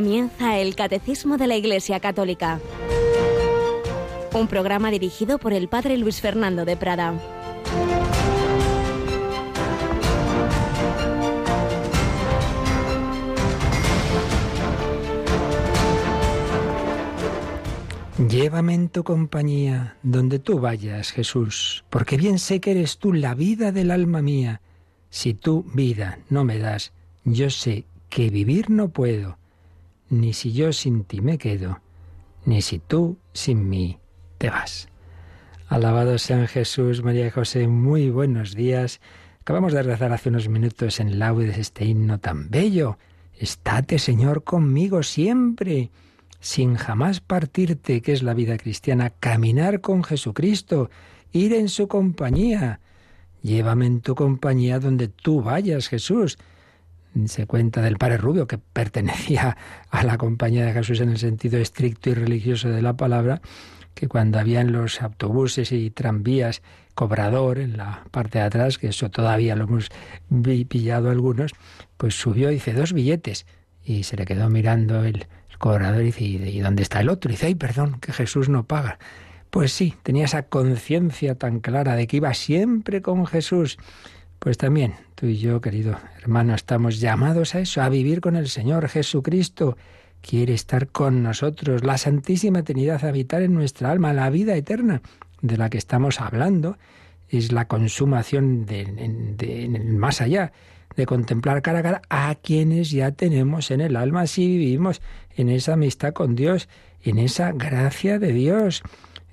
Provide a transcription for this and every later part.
Comienza el Catecismo de la Iglesia Católica, un programa dirigido por el Padre Luis Fernando de Prada. Llévame en tu compañía, donde tú vayas, Jesús, porque bien sé que eres tú la vida del alma mía. Si tú vida no me das, yo sé que vivir no puedo, ni si yo sin ti me quedo, ni si tú sin mí te vas. Alabado sean Jesús, María y José, muy buenos días. Acabamos de rezar hace unos minutos en laudes este himno tan bello. Estate, Señor, conmigo siempre sin jamás partirte, que es la vida cristiana, caminar con Jesucristo, ir en su compañía. Llévame en tu compañía donde tú vayas, Jesús. Se cuenta del Padre Rubio, que pertenecía a la compañía de Jesús en el sentido estricto y religioso de la palabra, que cuando había en los autobuses y tranvías cobrador en la parte de atrás, que eso todavía lo hemos pillado algunos, pues subió, y dice, dos billetes, y se le quedó mirando el, cobrador dice, ¿y dónde está el otro? dice, ay, perdón, que Jesús no paga. Pues sí, tenía esa conciencia tan clara de que iba siempre con Jesús. Pues también tú y yo, querido hermano, estamos llamados a eso, a vivir con el Señor Jesucristo. Quiere estar con nosotros, la Santísima Trinidad, habitar en nuestra alma, la vida eterna de la que estamos hablando, es la consumación de, más allá de contemplar cara a cara a quienes ya tenemos en el alma si vivimos en esa amistad con Dios, en esa gracia de Dios.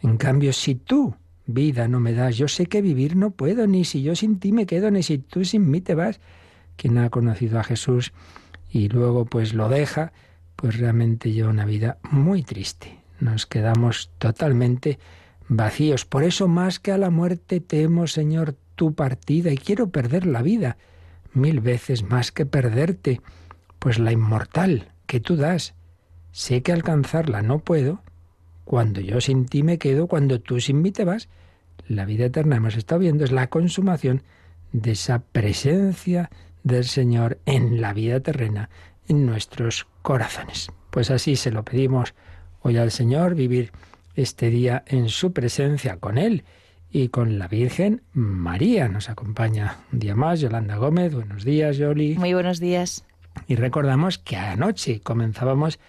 En cambio, si tú vida no me das, yo sé que vivir no puedo, ni si yo sin ti me quedo, ni si tú sin mí te vas. Quien ha conocido a Jesús y luego pues lo deja, pues realmente lleva una vida muy triste. Nos quedamos totalmente vacíos. Por eso más que a la muerte temo, Señor, tu partida y quiero perder la vida mil veces más que perderte, pues la inmortal que tú das, sé que alcanzarla no puedo, cuando yo sin ti me quedo, cuando tú sin mí te vas, la vida eterna hemos estado viendo es la consumación de esa presencia del Señor en la vida terrena, en nuestros corazones. Pues así se lo pedimos hoy al Señor, vivir este día en su presencia con Él y con la Virgen María. Nos acompaña un día más Yolanda Gómez. Buenos días, Yoli. Muy buenos días. Y recordamos que anoche comenzábamos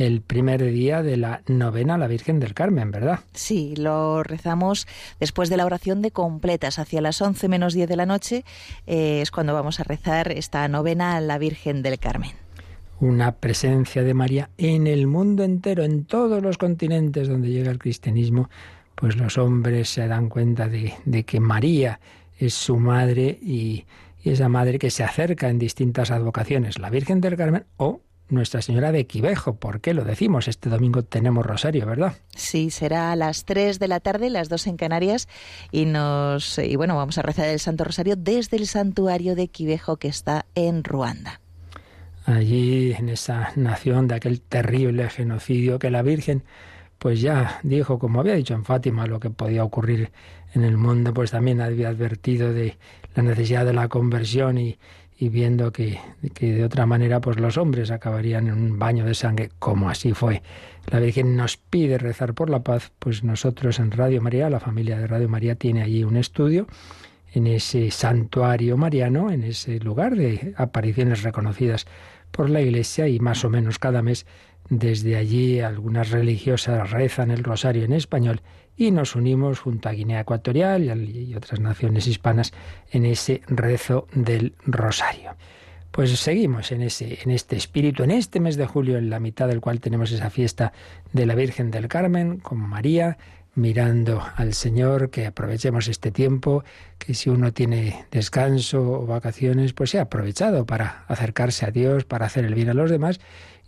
el primer día de la novena a la Virgen del Carmen, ¿verdad? Sí, lo rezamos después de la oración de completas, hacia las once menos diez de la noche, eh, es cuando vamos a rezar esta novena a la Virgen del Carmen. Una presencia de María en el mundo entero, en todos los continentes donde llega el cristianismo, pues los hombres se dan cuenta de, que María es su madre y, esa madre que se acerca en distintas advocaciones, la Virgen del Carmen o nuestra Señora de Quivejo. ¿Por qué lo decimos? Este domingo tenemos rosario, ¿verdad? Sí, será a las 3 de la tarde, las 2 en Canarias, y nos y bueno, vamos a rezar el Santo Rosario desde el santuario de Quivejo que está en Ruanda. Allí, en esa nación de aquel terrible genocidio que la Virgen pues ya dijo, como había dicho en Fátima, lo que podía ocurrir en el mundo, pues también había advertido de la necesidad de la conversión y, viendo que, que, de otra manera pues los hombres acabarían en un baño de sangre, como así fue. La Virgen nos pide rezar por la paz, pues nosotros en Radio María, la familia de Radio María tiene allí un estudio en ese santuario mariano, en ese lugar de apariciones reconocidas por la Iglesia y más o menos cada mes desde allí algunas religiosas rezan el rosario en español y nos unimos junto a Guinea Ecuatorial y otras naciones hispanas en ese rezo del rosario. Pues seguimos en, ese, en este espíritu, en este mes de julio, en la mitad del cual tenemos esa fiesta de la Virgen del Carmen con María, mirando al Señor, que aprovechemos este tiempo, que si uno tiene descanso o vacaciones, pues sea aprovechado para acercarse a Dios, para hacer el bien a los demás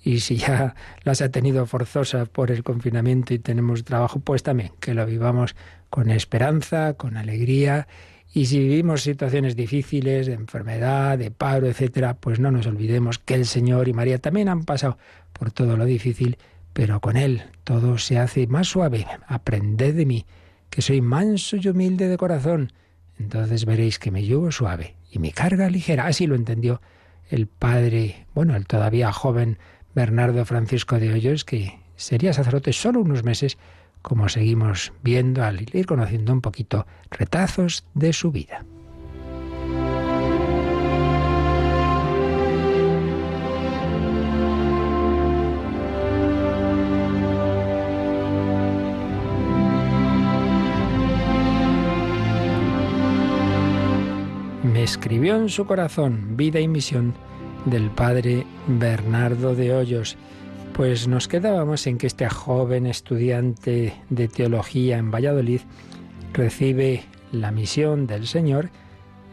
y si ya las ha tenido forzosas por el confinamiento y tenemos trabajo, pues también que lo vivamos con esperanza, con alegría. Y si vivimos situaciones difíciles, de enfermedad, de paro, etcétera, pues no nos olvidemos que el Señor y María también han pasado por todo lo difícil, pero con Él todo se hace más suave. Aprended de mí, que soy manso y humilde de corazón. Entonces veréis que me llevo suave y mi carga ligera. Así lo entendió el padre, bueno, el todavía joven Bernardo Francisco de Hoyos, que sería sacerdote solo unos meses, como seguimos viendo al ir conociendo un poquito retazos de su vida. Escribió en su corazón vida y misión del padre Bernardo de Hoyos. Pues nos quedábamos en que este joven estudiante de teología en Valladolid recibe la misión del Señor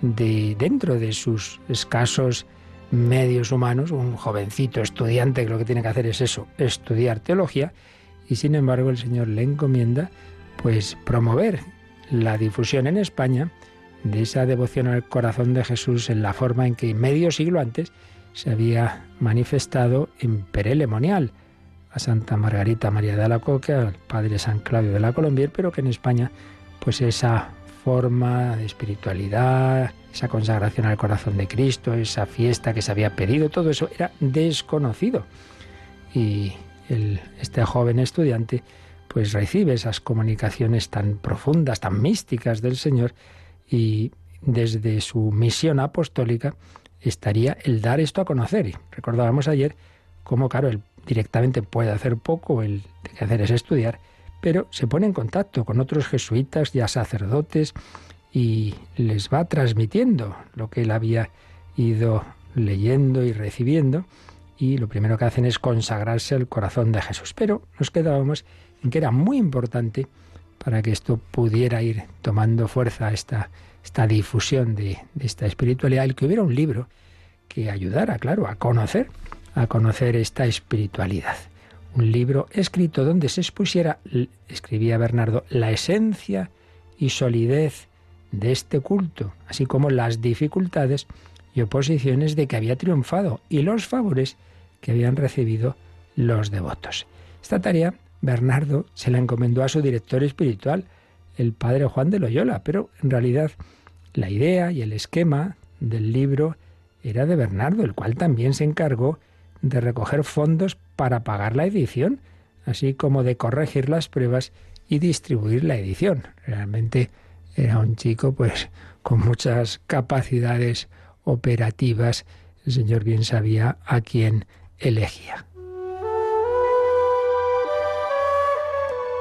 de dentro de sus escasos medios humanos, un jovencito estudiante que lo que tiene que hacer es eso, estudiar teología, y sin embargo el Señor le encomienda pues promover la difusión en España de esa devoción al corazón de Jesús en la forma en que medio siglo antes se había manifestado en Perelemonial, a Santa Margarita María de Alacoque, al Padre San Claudio de la Colombier, pero que en España, pues esa forma de espiritualidad, esa consagración al corazón de Cristo, esa fiesta que se había pedido, todo eso era desconocido. Y este joven estudiante pues recibe esas comunicaciones tan profundas, tan místicas del Señor y desde su misión apostólica estaría el dar esto a conocer. Recordábamos ayer cómo, claro, él directamente puede hacer poco, el que hacer es estudiar, pero se pone en contacto con otros jesuitas, ya sacerdotes, y les va transmitiendo lo que él había ido leyendo y recibiendo, y lo primero que hacen es consagrarse al corazón de Jesús. Pero nos quedábamos en que era muy importante para que esto pudiera ir tomando fuerza, esta esta difusión de, esta espiritualidad, el que hubiera un libro que ayudara, claro, a conocer, a conocer esta espiritualidad. Un libro escrito donde se expusiera, escribía Bernardo, la esencia y solidez de este culto, así como las dificultades y oposiciones de que había triunfado y los favores que habían recibido los devotos. Esta tarea Bernardo se la encomendó a su director espiritual, el padre Juan de Loyola, pero en realidad la idea y el esquema del libro era de Bernardo, el cual también se encargó de recoger fondos para pagar la edición, así como de corregir las pruebas y distribuir la edición. Realmente era un chico pues con muchas capacidades operativas. El señor bien sabía a quién elegía.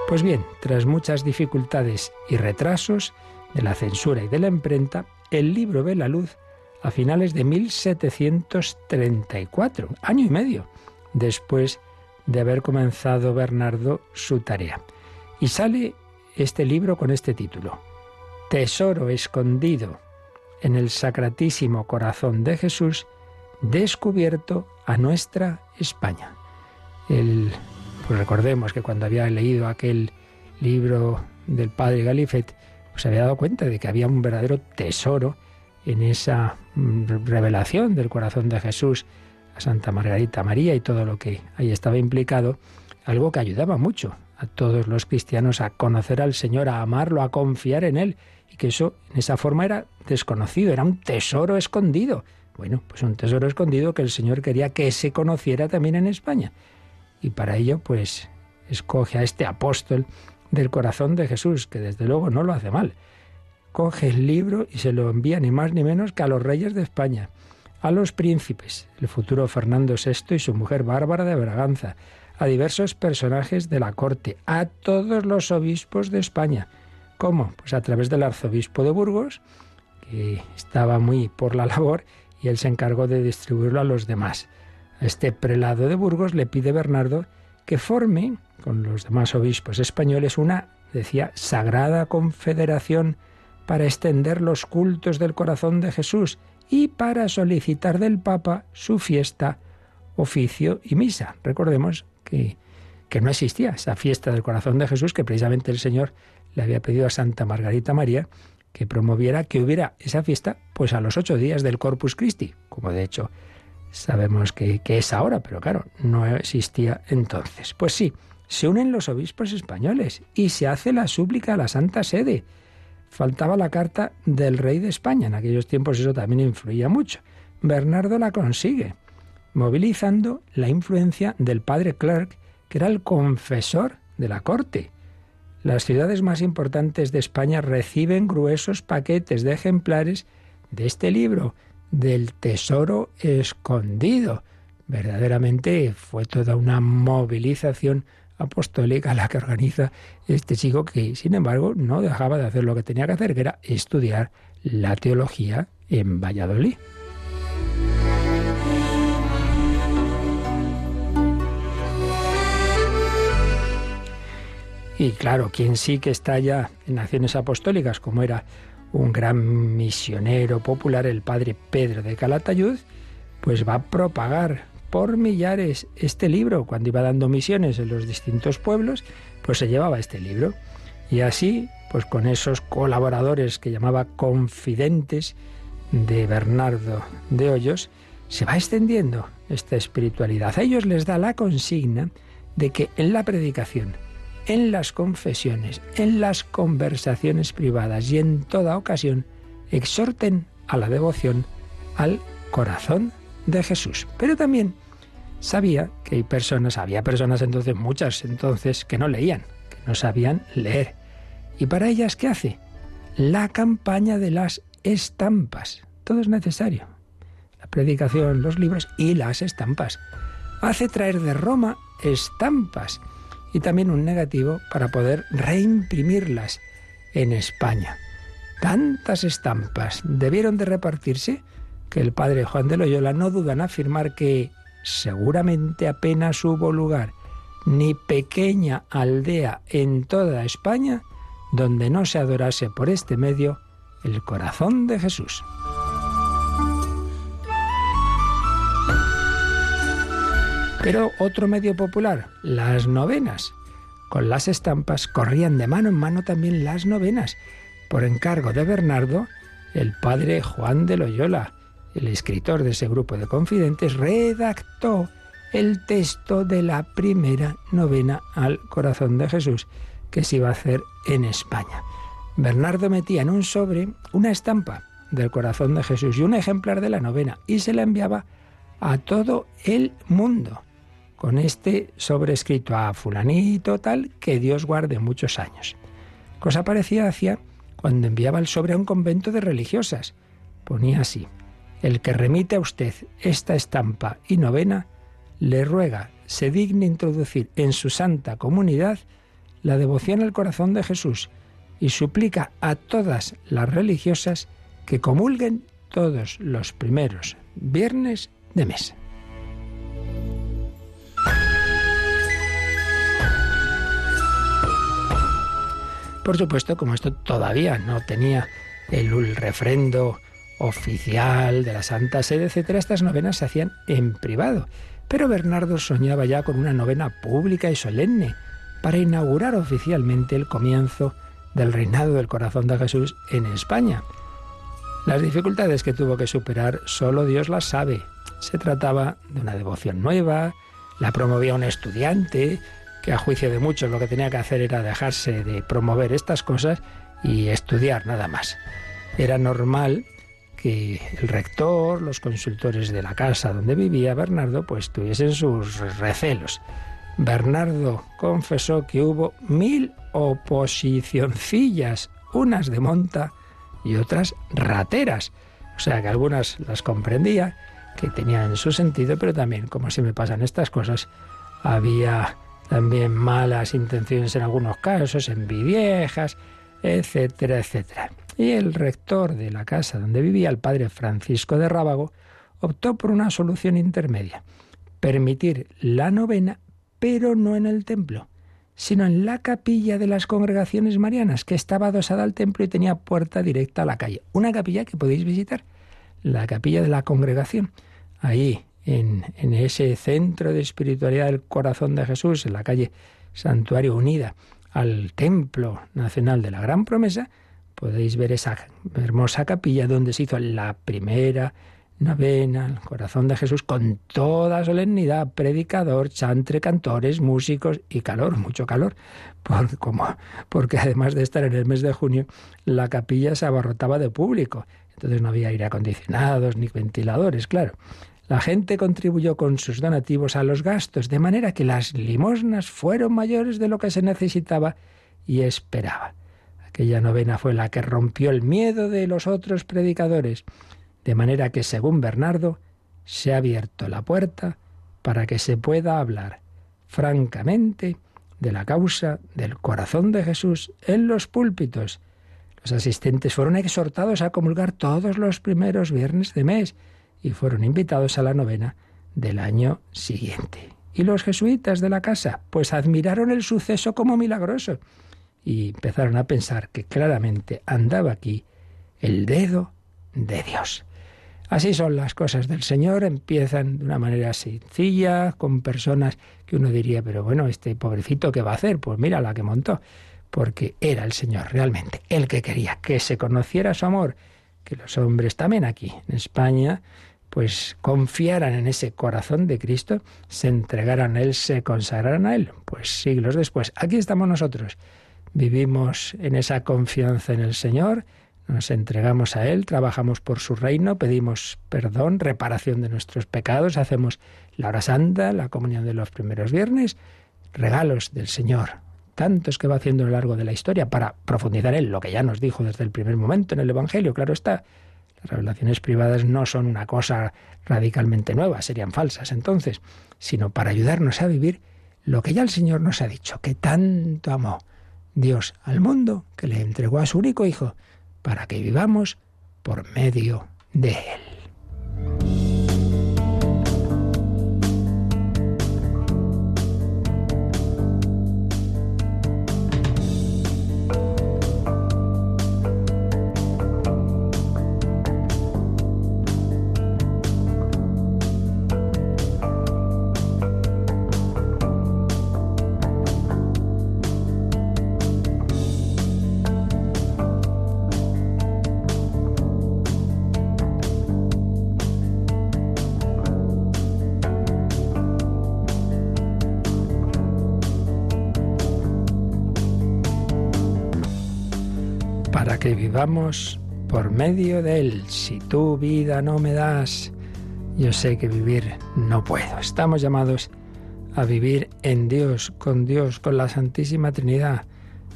Pues bien, tras muchas dificultades y retrasos de la censura y de la imprenta, el libro ve la luz a finales de 1734, año y medio después de haber comenzado Bernardo su tarea. Y sale este libro con este título, Tesoro escondido en el sacratísimo corazón de Jesús, descubierto a nuestra España. El pues recordemos que cuando había leído aquel libro del padre Galifet, pues había dado cuenta de que había un verdadero tesoro en esa mm, revelación del corazón de Jesús a Santa Margarita María y todo lo que ahí estaba implicado, algo que ayudaba mucho a todos los cristianos a conocer al Señor, a amarlo, a confiar en Él, y que eso en esa forma era desconocido, era un tesoro escondido. Bueno, pues un tesoro escondido que el Señor quería que se conociera también en España y para ello pues escoge a este apóstol del corazón de Jesús, que desde luego no lo hace mal. Coge el libro y se lo envía ni más ni menos que a los reyes de España, a los príncipes, el futuro Fernando VI y su mujer Bárbara de Braganza, a diversos personajes de la corte, a todos los obispos de España. ¿Cómo? Pues a través del arzobispo de Burgos, que estaba muy por la labor, y él se encargó de distribuirlo a los demás. Este prelado de Burgos le pide Bernardo que forme con los demás obispos españoles una, decía, sagrada confederación para extender los cultos del corazón de Jesús y para solicitar del Papa su fiesta, oficio y misa. Recordemos que, que no existía esa fiesta del corazón de Jesús que precisamente el Señor le había pedido a Santa Margarita María que promoviera que hubiera esa fiesta pues a los ocho días del Corpus Christi, como de hecho sabemos que, es ahora, pero claro, no existía entonces. Pues sí, se unen los obispos españoles y se hace la súplica a la Santa Sede. Faltaba la carta del rey de España, en aquellos tiempos eso también influía mucho. Bernardo la consigue. movilizando la influencia del padre Clerk, que era el confesor de la corte. Las ciudades más importantes de España reciben gruesos paquetes de ejemplares de este libro, del Tesoro Escondido. Verdaderamente fue toda una movilización apostólica la que organiza este chico que, sin embargo, no dejaba de hacer lo que tenía que hacer, que era estudiar la teología en Valladolid. Y claro, quien sí que está ya en naciones apostólicas, como era un gran misionero popular, el padre Pedro de Calatayud, pues va a propagar por millares este libro. Cuando iba dando misiones en los distintos pueblos, pues se llevaba este libro. Y así, pues con esos colaboradores que llamaba confidentes de Bernardo de Hoyos, se va extendiendo esta espiritualidad. A ellos les da la consigna de que en la predicación, en las confesiones, en las conversaciones privadas y en toda ocasión, exhorten a la devoción al corazón de Jesús. Pero también sabía que hay personas, había personas entonces, muchas entonces, que no leían, que no sabían leer. ¿Y para ellas qué hace? La campaña de las estampas. Todo es necesario. La predicación, los libros y las estampas. Hace traer de Roma estampas y también un negativo para poder reimprimirlas en España. Tantas estampas debieron de repartirse que el padre Juan de Loyola no duda en afirmar que seguramente apenas hubo lugar ni pequeña aldea en toda España donde no se adorase por este medio el corazón de Jesús. Pero otro medio popular, las novenas. Con las estampas corrían de mano en mano también las novenas. Por encargo de Bernardo, el padre Juan de Loyola, el escritor de ese grupo de confidentes, redactó el texto de la primera novena al corazón de Jesús que se iba a hacer en España. Bernardo metía en un sobre una estampa del corazón de Jesús y un ejemplar de la novena y se la enviaba a todo el mundo con este sobrescrito a fulanito tal que Dios guarde muchos años. Cosa parecida hacía cuando enviaba el sobre a un convento de religiosas. Ponía así, el que remite a usted esta estampa y novena, le ruega se digne introducir en su santa comunidad la devoción al corazón de Jesús y suplica a todas las religiosas que comulguen todos los primeros viernes de mes. Por supuesto, como esto todavía no tenía el refrendo oficial de la Santa Sede, etcétera, estas novenas se hacían en privado. Pero Bernardo soñaba ya con una novena pública y solemne para inaugurar oficialmente el comienzo del reinado del corazón de Jesús en España. Las dificultades que tuvo que superar solo Dios las sabe. Se trataba de una devoción nueva, la promovía un estudiante, a juicio de muchos lo que tenía que hacer era dejarse de promover estas cosas y estudiar nada más. Era normal que el rector, los consultores de la casa donde vivía Bernardo, pues tuviesen sus recelos. Bernardo confesó que hubo mil oposicioncillas, unas de monta y otras rateras. O sea que algunas las comprendía, que tenían su sentido, pero también, como me pasan estas cosas, había también malas intenciones en algunos casos, envidiejas, etcétera, etcétera. Y el rector de la casa donde vivía, el padre Francisco de Rábago, optó por una solución intermedia, permitir la novena, pero no en el templo, sino en la capilla de las congregaciones marianas, que estaba adosada al templo y tenía puerta directa a la calle. Una capilla que podéis visitar, la capilla de la congregación, ahí en, ese centro de espiritualidad del corazón de Jesús, en la calle Santuario Unida al Templo Nacional de la Gran Promesa, podéis ver esa hermosa capilla donde se hizo la primera novena al corazón de Jesús con toda solemnidad, predicador, chantre, cantores, músicos y calor, mucho calor, porque además de estar en el mes de junio, la capilla se abarrotaba de público, entonces no había aire acondicionados ni ventiladores, claro. La gente contribuyó con sus donativos a los gastos, de manera que las limosnas fueron mayores de lo que se necesitaba y esperaba. Aquella novena fue la que rompió el miedo de los otros predicadores, de manera que, según Bernardo, se ha abierto la puerta para que se pueda hablar francamente de la causa del corazón de Jesús en los púlpitos. Los asistentes fueron exhortados a comulgar todos los primeros viernes de mes y fueron invitados a la novena del año siguiente. Y los jesuitas de la casa, pues admiraron el suceso como milagroso y empezaron a pensar que claramente andaba aquí el dedo de Dios. Así son las cosas del Señor, empiezan de una manera sencilla, con personas que uno diría, pero bueno, este pobrecito, ¿qué va a hacer? Pues mira la que montó, porque era el Señor realmente el que quería que se conociera su amor, que los hombres también aquí en España pues confiaran en ese corazón de Cristo, se entregaran a Él, se consagraran a Él. Pues siglos después, aquí estamos nosotros. Vivimos en esa confianza en el Señor, nos entregamos a Él, trabajamos por su reino, pedimos perdón, reparación de nuestros pecados, hacemos la hora santa, la comunión de los primeros viernes, regalos del Señor, tantos que va haciendo a lo largo de la historia para profundizar en lo que ya nos dijo desde el primer momento en el Evangelio, claro está. Las revelaciones privadas no son una cosa radicalmente nueva, serían falsas entonces, sino para ayudarnos a vivir lo que ya el Señor nos ha dicho, que tanto amó Dios al mundo, que le entregó a su único Hijo, para que vivamos por medio de Él. Por medio de Él. Si tu vida no me das, yo sé que vivir no puedo. Estamos llamados a vivir en Dios, con Dios, con la Santísima Trinidad,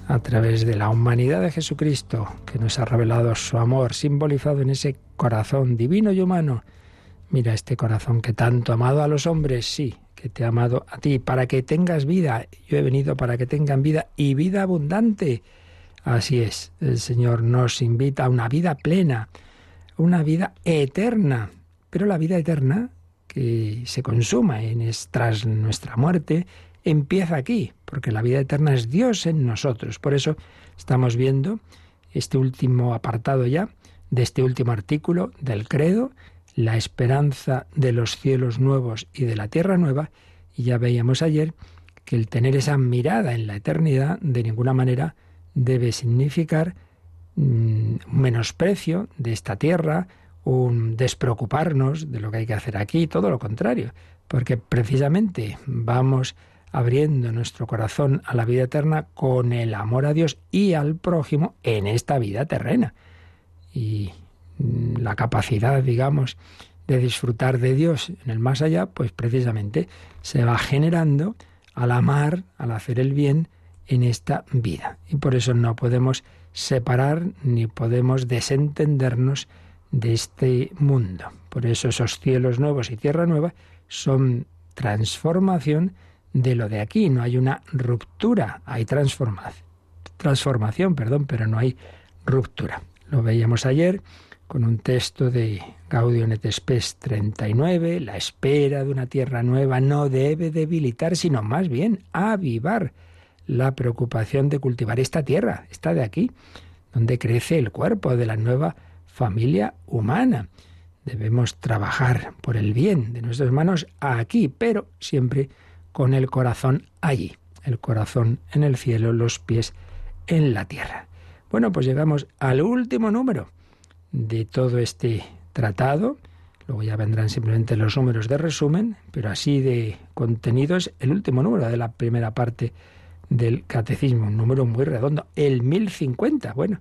a través de la humanidad de Jesucristo, que nos ha revelado su amor, simbolizado en ese corazón divino y humano. Mira este corazón que tanto ha amado a los hombres, sí, que te ha amado a ti, para que tengas vida. Yo he venido para que tengan vida y vida abundante. Así es, el Señor nos invita a una vida plena, una vida eterna. Pero la vida eterna, que se consuma en, tras nuestra muerte, empieza aquí, porque la vida eterna es Dios en nosotros. Por eso estamos viendo este último apartado ya, de este último artículo del credo, la esperanza de los cielos nuevos y de la tierra nueva, y ya veíamos ayer que el tener esa mirada en la eternidad de ninguna manera debe significar un mm, menosprecio de esta tierra, un despreocuparnos de lo que hay que hacer aquí, todo lo contrario, porque precisamente vamos abriendo nuestro corazón a la vida eterna con el amor a Dios y al prójimo en esta vida terrena. Y mm, la capacidad, digamos, de disfrutar de Dios en el más allá, pues precisamente se va generando al amar, al hacer el bien, en esta vida. Y por eso no podemos separar ni podemos desentendernos de este mundo. Por eso esos cielos nuevos y tierra nueva son transformación de lo de aquí. No hay una ruptura, hay transformación, transformación, perdón, pero no hay ruptura. Lo veíamos ayer con un texto de Gaudium et Spes 39, la espera de una tierra nueva no debe debilitar, sino más bien avivar la preocupación de cultivar esta tierra, esta de aquí, donde crece el cuerpo de la nueva familia humana. Debemos trabajar por el bien de nuestros hermanos aquí, pero siempre con el corazón allí, el corazón en el cielo, los pies en la tierra. Bueno, pues llegamos al último número de todo este tratado. Luego ya vendrán simplemente los números de resumen, pero así de contenidos, el último número de la primera parte del catecismo, un número muy redondo, el 1050. Bueno,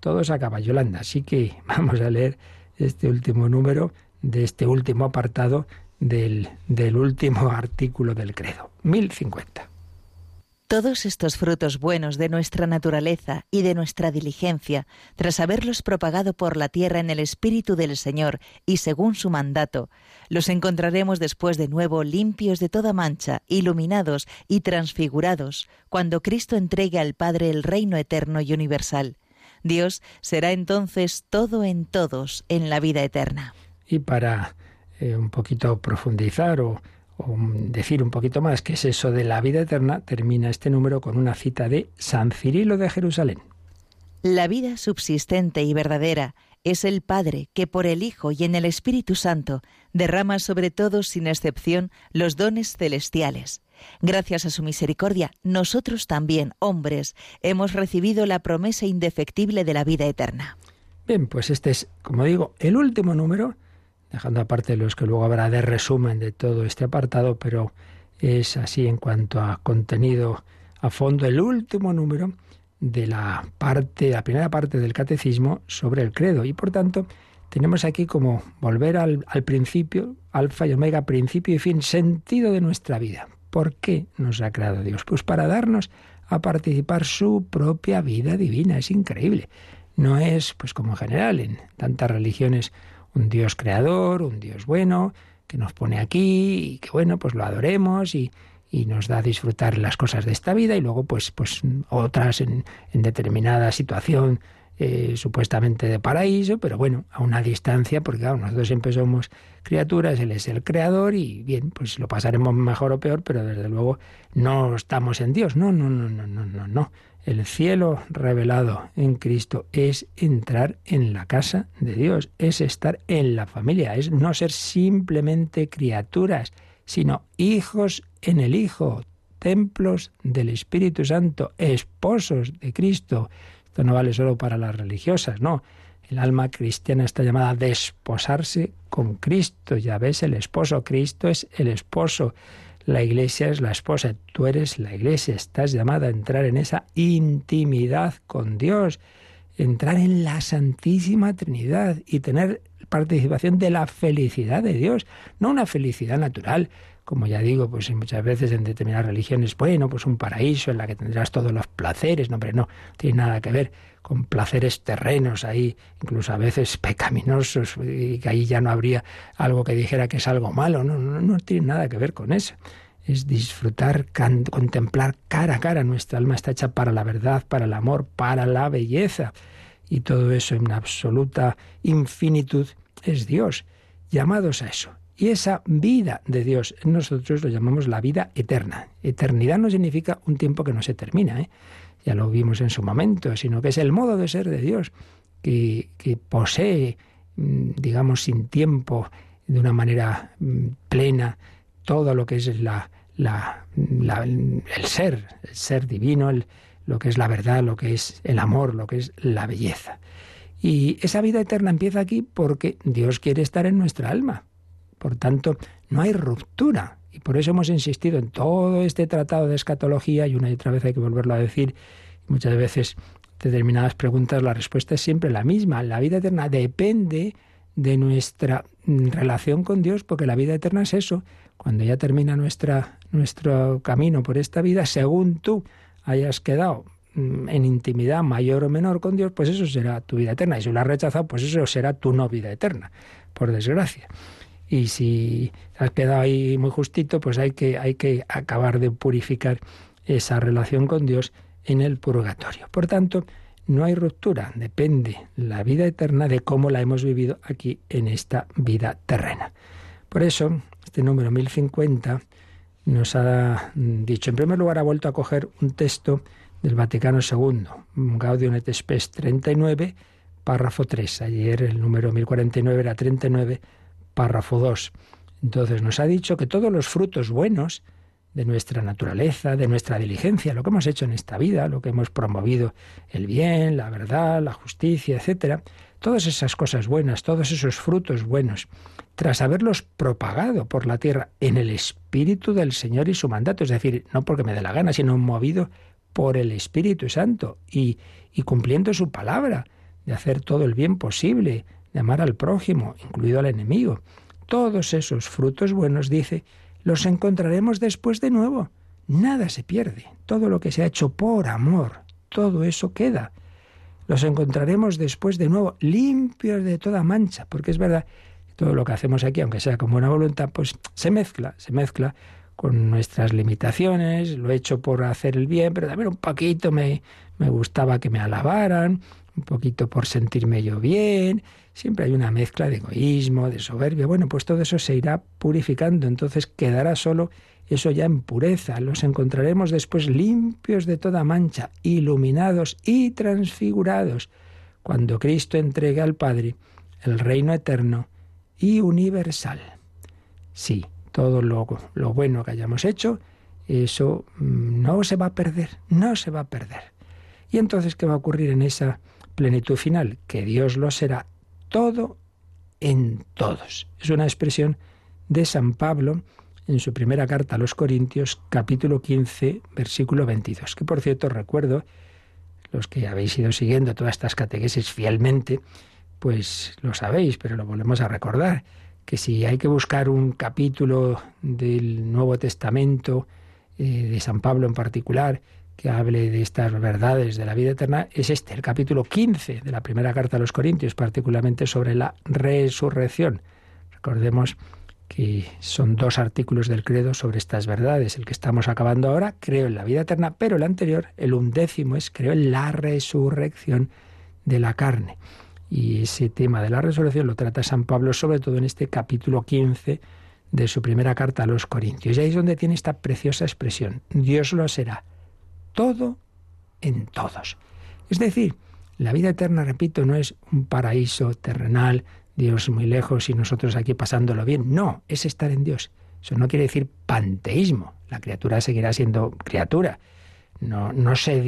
todo se acaba, Yolanda. Así que vamos a leer este último número de este último apartado del, del último artículo del credo, 1050. Todos estos frutos buenos de nuestra naturaleza y de nuestra diligencia, tras haberlos propagado por la tierra en el Espíritu del Señor y según su mandato, los encontraremos después de nuevo limpios de toda mancha, iluminados y transfigurados, cuando Cristo entregue al Padre el reino eterno y universal. Dios será entonces todo en todos en la vida eterna. Y para eh, un poquito profundizar o decir un poquito más qué es eso de la vida eterna, termina este número con una cita de San Cirilo de Jerusalén. La vida subsistente y verdadera es el Padre que por el Hijo y en el Espíritu Santo derrama sobre todos sin excepción los dones celestiales. Gracias a su misericordia, nosotros también, hombres, hemos recibido la promesa indefectible de la vida eterna. Bien, pues este es, como digo, el último número dejando aparte los que luego habrá de resumen de todo este apartado, pero es así en cuanto a contenido a fondo el último número de la parte, la primera parte del catecismo sobre el credo. Y por tanto, tenemos aquí como volver al, principio, alfa y omega, principio y fin, sentido de nuestra vida. ¿Por qué nos ha creado Dios? Pues para darnos a participar su propia vida divina. Es increíble. No es, pues como en general, en tantas religiones un Dios creador, un Dios bueno, que nos pone aquí y que bueno, pues lo adoremos y, nos da a disfrutar las cosas de esta vida y luego pues, pues otras en, determinada situación eh, supuestamente de paraíso, pero bueno, a una distancia, porque claro, nosotros siempre somos criaturas, Él es el creador y bien, pues lo pasaremos mejor o peor, pero desde luego no estamos en Dios, no, no, no, no, no, no, no. El cielo revelado en Cristo es entrar en la casa de Dios, es estar en la familia, es no ser simplemente criaturas, sino hijos en el Hijo, templos del Espíritu Santo, esposos de Cristo. Esto no vale solo para las religiosas, no. El alma cristiana está llamada a desposarse con Cristo. Ya ves, el esposo, Cristo es el esposo. La iglesia es la esposa, tú eres la iglesia, estás llamada a entrar en esa intimidad con Dios, entrar en la Santísima Trinidad y tener participación de la felicidad de Dios, no una felicidad natural, como ya digo, pues muchas veces en determinadas religiones, bueno, pues un paraíso en la que tendrás todos los placeres, no, hombre, no, tiene nada que ver con placeres terrenos ahí, incluso a veces pecaminosos, y que ahí ya no habría algo que dijera que es algo malo, no, no, no tiene nada que ver con eso. Es disfrutar, contemplar cara a cara. Nuestra alma está hecha para la verdad, para el amor, para la belleza. Y todo eso en absoluta infinitud es Dios. Llamados a eso. Y esa vida de Dios, nosotros lo llamamos la vida eterna. Eternidad no significa un tiempo que no se termina. ¿eh? Ya lo vimos en su momento, sino que es el modo de ser de Dios, que, posee, mm, digamos, sin tiempo, de una manera mm, plena, todo lo que es la, el ser, el ser divino, lo que es la verdad, lo que es el amor, lo que es la belleza. Y esa vida eterna empieza aquí porque Dios quiere estar en nuestra alma. Por tanto, no hay ruptura. Y por eso hemos insistido en todo este tratado de escatología, y una y otra vez hay que volverlo a decir, muchas veces determinadas preguntas la respuesta es siempre la misma. La vida eterna depende de nuestra mm, relación con Dios, porque la vida eterna es eso. Cuando ya termina nuestra, nuestro camino por esta vida, según tú hayas quedado mm, en intimidad mayor o menor con Dios, pues eso será tu vida eterna. Y si lo has rechazado, pues eso será tu no vida eterna, por desgracia. Y si has quedado ahí muy justito, pues hay que, hay que acabar de purificar esa relación con Dios en el purgatorio. Por tanto, no hay ruptura, depende la vida eterna de cómo la hemos vivido aquí en esta vida terrena. Por eso, este número 1050 nos ha dicho, en primer lugar, ha vuelto a coger un texto del Vaticano II, Gaudium et Spes 39, párrafo 3. Ayer el número 1049 era 39 párrafo 2. Entonces nos ha dicho que todos los frutos buenos de nuestra naturaleza, de nuestra diligencia, lo que hemos hecho en esta vida, lo que hemos promovido, el bien, la verdad, la justicia, etcétera, todas esas cosas buenas, todos esos frutos buenos, tras haberlos propagado por la tierra en el Espíritu del Señor y su mandato, es decir, no porque me dé la gana, sino movido por el Espíritu Santo y, y cumpliendo su palabra de hacer todo el bien posible, de amar al prójimo, incluido al enemigo. todos esos frutos buenos, dice, los encontraremos después de nuevo. Nada se pierde. Todo lo que se ha hecho por amor, todo eso queda. Los encontraremos después de nuevo, limpios de toda mancha, porque es verdad, todo lo que hacemos aquí, aunque sea con buena voluntad, pues se mezcla, se mezcla con nuestras limitaciones, lo he hecho por hacer el bien, pero también un poquito me, me gustaba que me alabaran, un poquito por sentirme yo bien, siempre hay una mezcla de egoísmo, de soberbia, bueno, pues todo eso se irá purificando, entonces quedará solo eso ya en pureza, los encontraremos después limpios de toda mancha, iluminados y transfigurados, cuando Cristo entregue al Padre el reino eterno y universal. Sí, todo lo, lo bueno que hayamos hecho, eso mm, no se va a perder, no se va a perder. ¿Y entonces qué va a ocurrir en esa plenitud final? Que Dios lo será todo en todos. Es una expresión de San Pablo en su primera carta a los Corintios, capítulo 15, versículo 22, que por cierto recuerdo, los que habéis ido siguiendo todas estas catequesis fielmente, pues lo sabéis, pero lo volvemos a recordar, que si hay que buscar un capítulo del Nuevo Testamento, eh, de San Pablo en particular, que hable de estas verdades de la vida eterna, es este, el capítulo 15 de la primera carta a los Corintios, particularmente sobre la resurrección. Recordemos que son dos artículos del credo sobre estas verdades. El que estamos acabando ahora, creo en la vida eterna, pero el anterior, el undécimo, es creo en la resurrección de la carne. Y ese tema de la resurrección lo trata San Pablo sobre todo en este capítulo 15 de su primera carta a los Corintios. Y ahí es donde tiene esta preciosa expresión. Dios lo será todo en todos. Es decir, la vida eterna, repito, no es un paraíso terrenal Dios muy lejos y nosotros aquí pasándolo bien. No, es estar en Dios. Eso no quiere decir panteísmo. La criatura seguirá siendo criatura. No, no, se,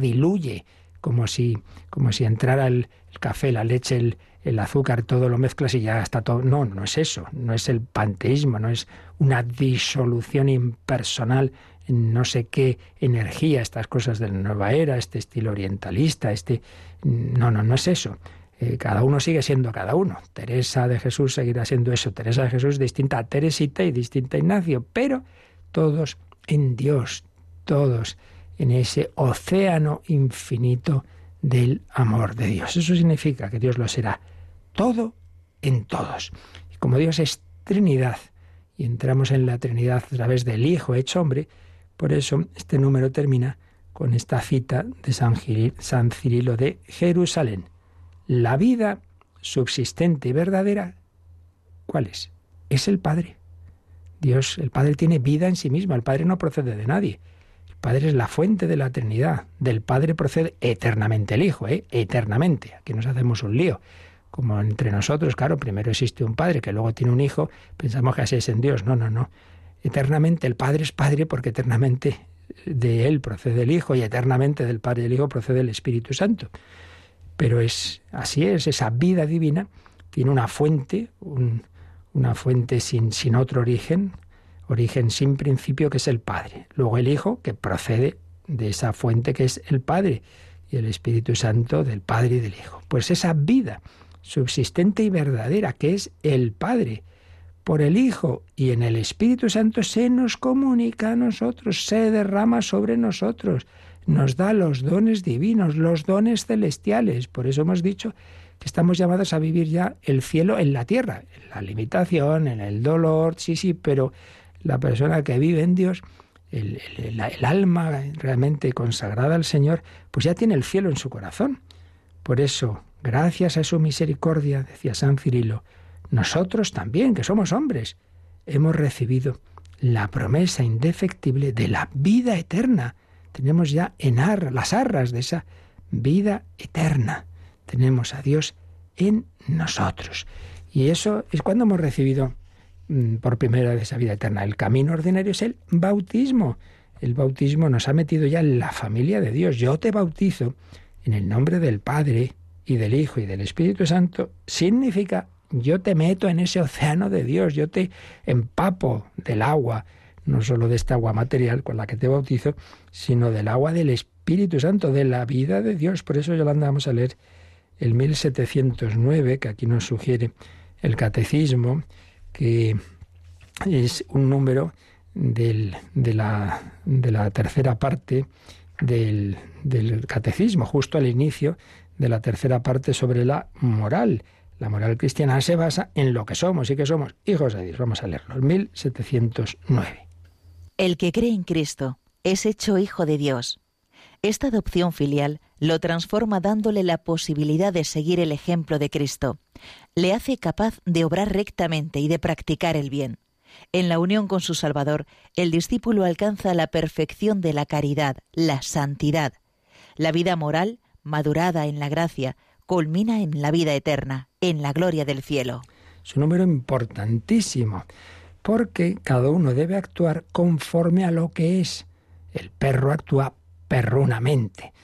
diluye como si, como si entrara el, café, la leche, el, el, azúcar, todo lo mezclas y ya está todo. No, no es eso. No es el panteísmo, no es una disolución impersonal no sé qué energía, estas cosas de la nueva era, este estilo orientalista, este. No, no, no es eso. Eh, cada uno sigue siendo cada uno. Teresa de Jesús seguirá siendo eso. Teresa de Jesús distinta a Teresita y distinta a Ignacio, pero todos en Dios, todos en ese océano infinito del amor de Dios. Eso significa que Dios lo será todo en todos. Y como Dios es Trinidad, y entramos en la Trinidad a través del Hijo hecho hombre, por eso este número termina con esta cita de San, Cirilo de Jerusalén. La vida subsistente y verdadera, ¿cuál es? Es el Padre. Dios, el Padre tiene vida en sí mismo, el Padre no procede de nadie. El Padre es la fuente de la eternidad. Del Padre procede eternamente el Hijo, ¿eh? eternamente. Aquí nos hacemos un lío. Como entre nosotros, claro, primero existe un Padre que luego tiene un Hijo, pensamos que así es en Dios. No, no, no. Eternamente el Padre es Padre porque eternamente de Él procede el Hijo y eternamente del Padre y el Hijo procede el Espíritu Santo. Pero es así es, esa vida divina tiene una fuente, una fuente sin, sin otro origen, origen sin principio que es el Padre. Luego el Hijo que procede de esa fuente que es el Padre y el Espíritu Santo del Padre y del Hijo. Pues esa vida subsistente y verdadera que es el Padre por el Hijo y en el Espíritu Santo se nos comunica a nosotros, se derrama sobre nosotros nos da los dones divinos, los dones celestiales. Por eso hemos dicho que estamos llamados a vivir ya el cielo en la tierra, en la limitación, en el dolor, sí, sí, pero la persona que vive en Dios, el, alma realmente consagrada al Señor, pues ya tiene el cielo en su corazón. Por eso, gracias a su misericordia, decía San Cirilo, nosotros también, que somos hombres, hemos recibido la promesa indefectible de la vida eterna tenemos ya en las arras de esa vida eterna. Tenemos a Dios en nosotros. Y eso es cuando hemos recibido mm, por primera vez esa vida eterna. El camino ordinario es el bautismo. El bautismo nos ha metido ya en la familia de Dios. Yo te bautizo en el nombre del Padre y del Hijo y del Espíritu Santo. Significa yo te meto en ese océano de Dios, yo te empapo del agua, no solo de esta agua material con la que te bautizo, sino del agua del Espíritu Santo, de la vida de Dios. Por eso, Yolanda, vamos a leer el 1709, que aquí nos sugiere el catecismo, que es un número de, la, tercera parte del catecismo, justo al inicio de la tercera parte sobre la moral. La moral cristiana se basa en lo que somos y que somos hijos de Dios. Vamos a leerlo. 1709. El que cree en Cristo es hecho hijo de Dios. Esta adopción filial lo transforma dándole la posibilidad de seguir el ejemplo de Cristo. Le hace capaz de obrar rectamente y de practicar el bien. En la unión con su Salvador, el discípulo alcanza la perfección de la caridad, la santidad. La vida moral, madurada en la gracia, culmina en la vida eterna, en la gloria del cielo. Es un número importantísimo, porque cada uno debe actuar conforme a lo que es. El perro actúa perrunamente,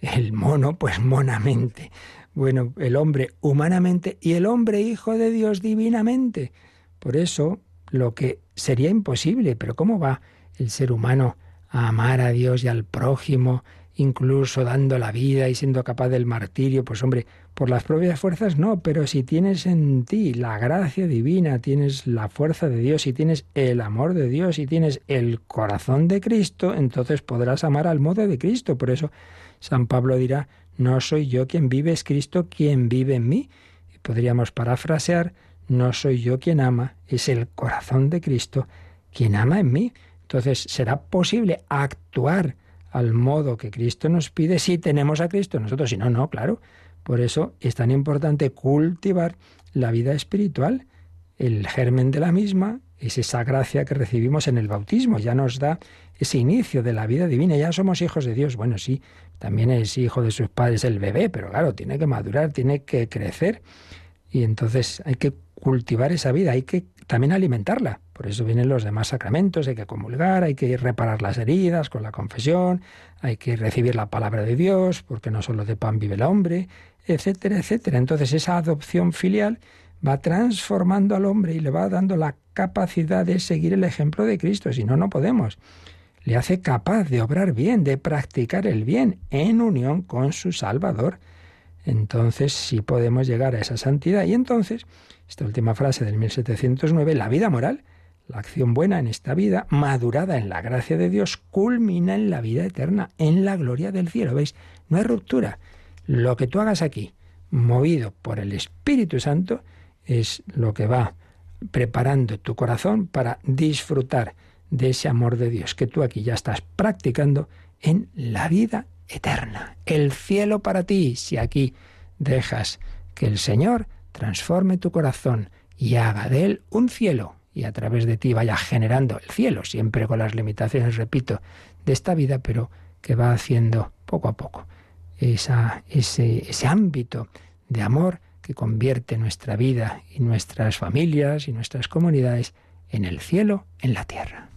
el mono pues monamente, bueno, el hombre humanamente y el hombre hijo de Dios divinamente. Por eso, lo que sería imposible, pero ¿cómo va el ser humano a amar a Dios y al prójimo incluso dando la vida y siendo capaz del martirio, pues hombre, por las propias fuerzas no, pero si tienes en ti la gracia divina, tienes la fuerza de Dios, si tienes el amor de Dios, si tienes el corazón de Cristo, entonces podrás amar al modo de Cristo. Por eso San Pablo dirá, no soy yo quien vive, es Cristo quien vive en mí. Y podríamos parafrasear, no soy yo quien ama, es el corazón de Cristo quien ama en mí. Entonces será posible actuar al modo que Cristo nos pide si tenemos a Cristo nosotros, si no, no, claro. Por eso es tan importante cultivar la vida espiritual. El germen de la misma es esa gracia que recibimos en el bautismo, ya nos da ese inicio de la vida divina, ya somos hijos de Dios. Bueno, sí, también es hijo de sus padres el bebé, pero claro, tiene que madurar, tiene que crecer. Y entonces hay que cultivar esa vida, hay que también alimentarla. Por eso vienen los demás sacramentos, hay que comulgar, hay que reparar las heridas con la confesión, hay que recibir la palabra de Dios, porque no solo de pan vive el hombre, etcétera, etcétera. Entonces esa adopción filial va transformando al hombre y le va dando la capacidad de seguir el ejemplo de Cristo, si no, no podemos. Le hace capaz de obrar bien, de practicar el bien en unión con su Salvador. Entonces sí podemos llegar a esa santidad. Y entonces, esta última frase del 1709, la vida moral, la acción buena en esta vida, madurada en la gracia de Dios, culmina en la vida eterna, en la gloria del cielo. ¿Veis? No hay ruptura. Lo que tú hagas aquí, movido por el Espíritu Santo, es lo que va preparando tu corazón para disfrutar de ese amor de Dios que tú aquí ya estás practicando en la vida eterna. El cielo para ti, si aquí dejas que el Señor transforme tu corazón y haga de él un cielo y a través de ti vaya generando el cielo, siempre con las limitaciones, repito, de esta vida, pero que va haciendo poco a poco esa, ese, ese ámbito de amor que convierte nuestra vida y nuestras familias y nuestras comunidades en el cielo, en la tierra.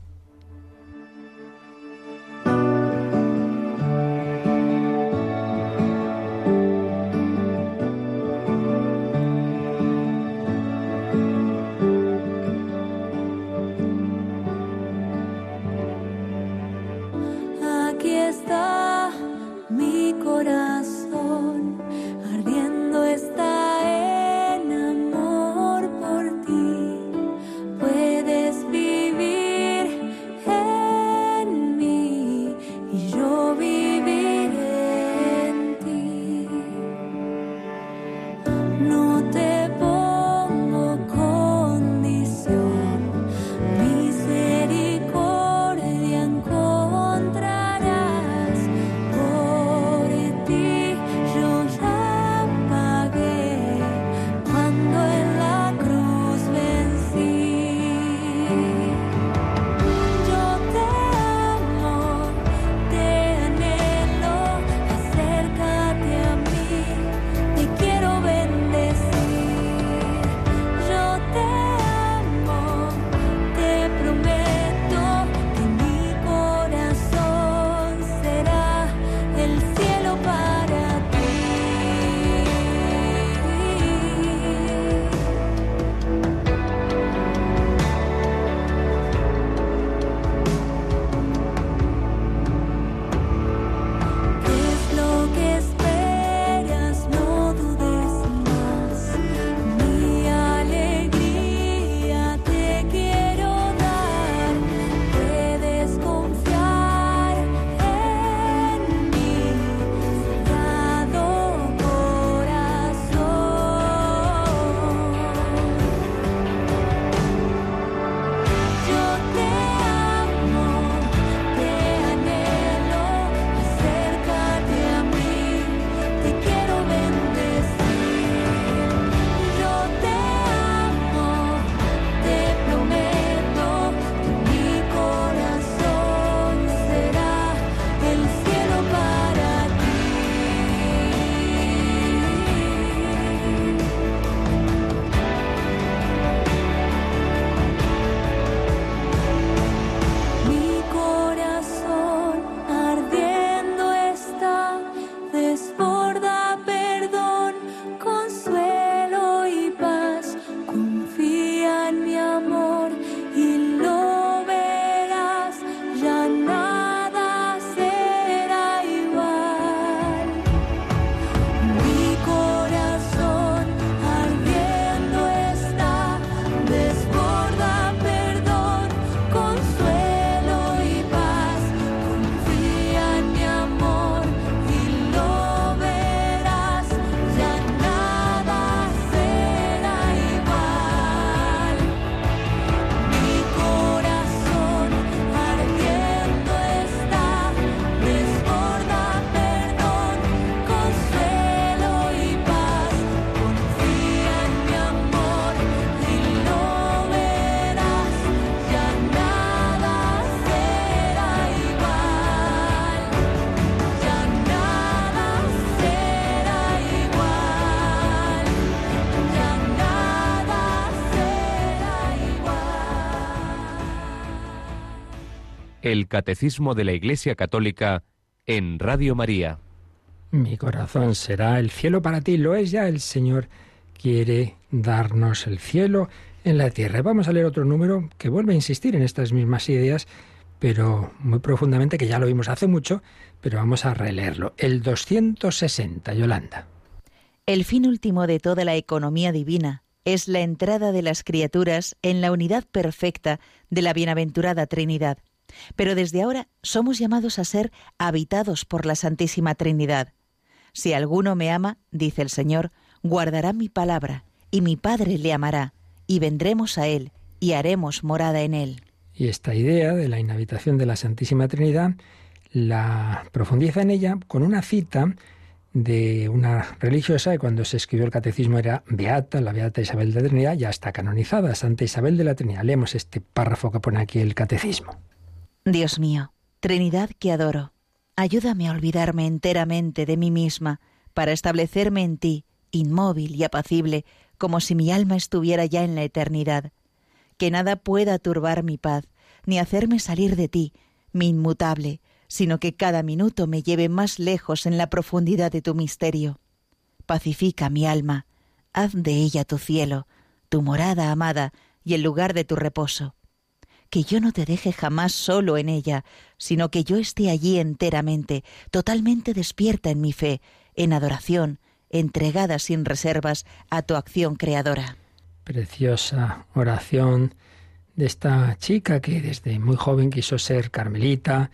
El Catecismo de la Iglesia Católica en Radio María. Mi corazón será el cielo para ti, lo es ya el Señor quiere darnos el cielo en la tierra. Vamos a leer otro número que vuelve a insistir en estas mismas ideas, pero muy profundamente, que ya lo vimos hace mucho, pero vamos a releerlo. El 260, Yolanda. El fin último de toda la economía divina es la entrada de las criaturas en la unidad perfecta de la bienaventurada Trinidad. Pero desde ahora somos llamados a ser habitados por la Santísima Trinidad. Si alguno me ama, dice el Señor, guardará mi palabra, y mi Padre le amará, y vendremos a él, y haremos morada en él. Y esta idea de la inhabitación de la Santísima Trinidad la profundiza en ella con una cita de una religiosa que cuando se escribió el catecismo era Beata, la Beata Isabel de la Trinidad, ya está canonizada, Santa Isabel de la Trinidad. Leemos este párrafo que pone aquí el catecismo. Dios mío, Trinidad que adoro, ayúdame a olvidarme enteramente de mí misma para establecerme en ti, inmóvil y apacible, como si mi alma estuviera ya en la eternidad. Que nada pueda turbar mi paz, ni hacerme salir de ti, mi inmutable, sino que cada minuto me lleve más lejos en la profundidad de tu misterio. Pacifica mi alma, haz de ella tu cielo, tu morada amada y el lugar de tu reposo. Que yo no te deje jamás solo en ella, sino que yo esté allí enteramente, totalmente despierta en mi fe, en adoración, entregada sin reservas a tu acción creadora. Preciosa oración de esta chica que desde muy joven quiso ser carmelita,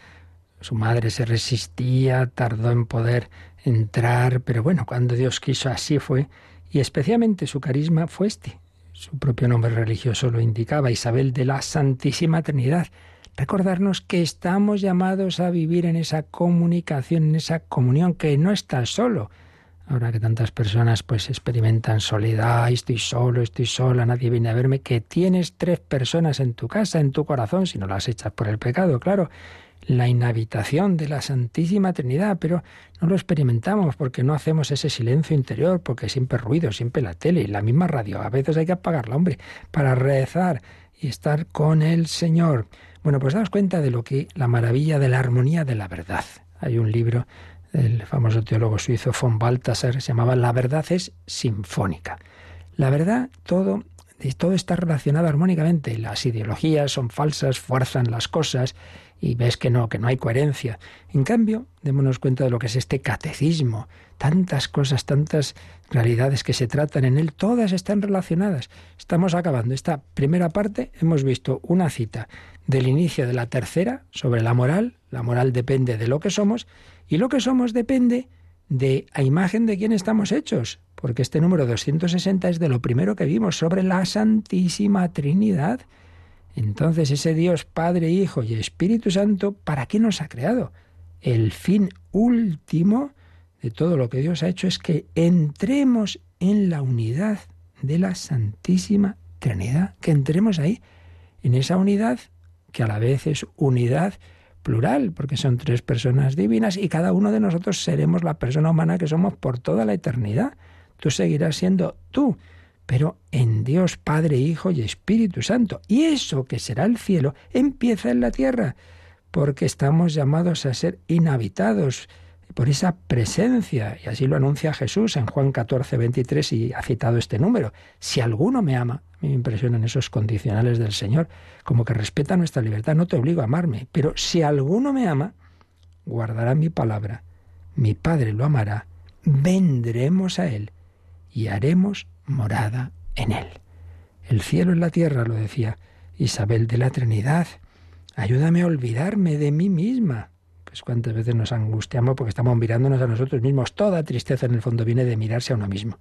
su madre se resistía, tardó en poder entrar, pero bueno, cuando Dios quiso así fue, y especialmente su carisma fue este. Su propio nombre religioso lo indicaba, Isabel de la Santísima Trinidad. Recordarnos que estamos llamados a vivir en esa comunicación, en esa comunión, que no estás solo. Ahora que tantas personas pues experimentan soledad, estoy solo, estoy sola, nadie viene a verme, que tienes tres personas en tu casa, en tu corazón, si no las echas por el pecado, claro, la inhabitación de la Santísima Trinidad, pero no lo experimentamos porque no hacemos ese silencio interior, porque siempre ruido, siempre la tele y la misma radio. A veces hay que apagarla, hombre, para rezar y estar con el Señor. Bueno, pues daos cuenta de lo que la maravilla de la armonía de la verdad. Hay un libro del famoso teólogo suizo von Balthasar, se llamaba La verdad es sinfónica. La verdad, todo todo está relacionado armónicamente. Las ideologías son falsas, fuerzan las cosas y ves que no, que no hay coherencia. En cambio, démonos cuenta de lo que es este catecismo. Tantas cosas, tantas realidades que se tratan en él, todas están relacionadas. Estamos acabando esta primera parte, hemos visto una cita del inicio de la tercera sobre la moral. La moral depende de lo que somos y lo que somos depende de a imagen de quién estamos hechos, porque este número 260 es de lo primero que vimos sobre la Santísima Trinidad. Entonces ese Dios Padre, Hijo y Espíritu Santo, ¿para qué nos ha creado? El fin último de todo lo que Dios ha hecho es que entremos en la unidad de la Santísima Trinidad, que entremos ahí, en esa unidad que a la vez es unidad plural, porque son tres personas divinas y cada uno de nosotros seremos la persona humana que somos por toda la eternidad. Tú seguirás siendo tú pero en Dios Padre, Hijo y Espíritu Santo. Y eso que será el cielo empieza en la tierra, porque estamos llamados a ser inhabitados por esa presencia. Y así lo anuncia Jesús en Juan 14, 23 y ha citado este número. Si alguno me ama, me impresionan esos condicionales del Señor, como que respeta nuestra libertad, no te obligo a amarme, pero si alguno me ama, guardará mi palabra, mi Padre lo amará, vendremos a Él y haremos morada en él. El cielo y la tierra, lo decía Isabel de la Trinidad. Ayúdame a olvidarme de mí misma. Pues cuántas veces nos angustiamos porque estamos mirándonos a nosotros mismos. Toda tristeza en el fondo viene de mirarse a uno mismo.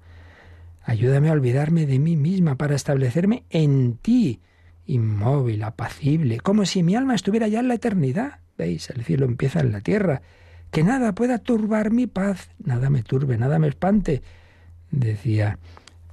Ayúdame a olvidarme de mí misma para establecerme en ti, inmóvil, apacible, como si mi alma estuviera ya en la eternidad. ¿Veis? El cielo empieza en la tierra. Que nada pueda turbar mi paz, nada me turbe, nada me espante, decía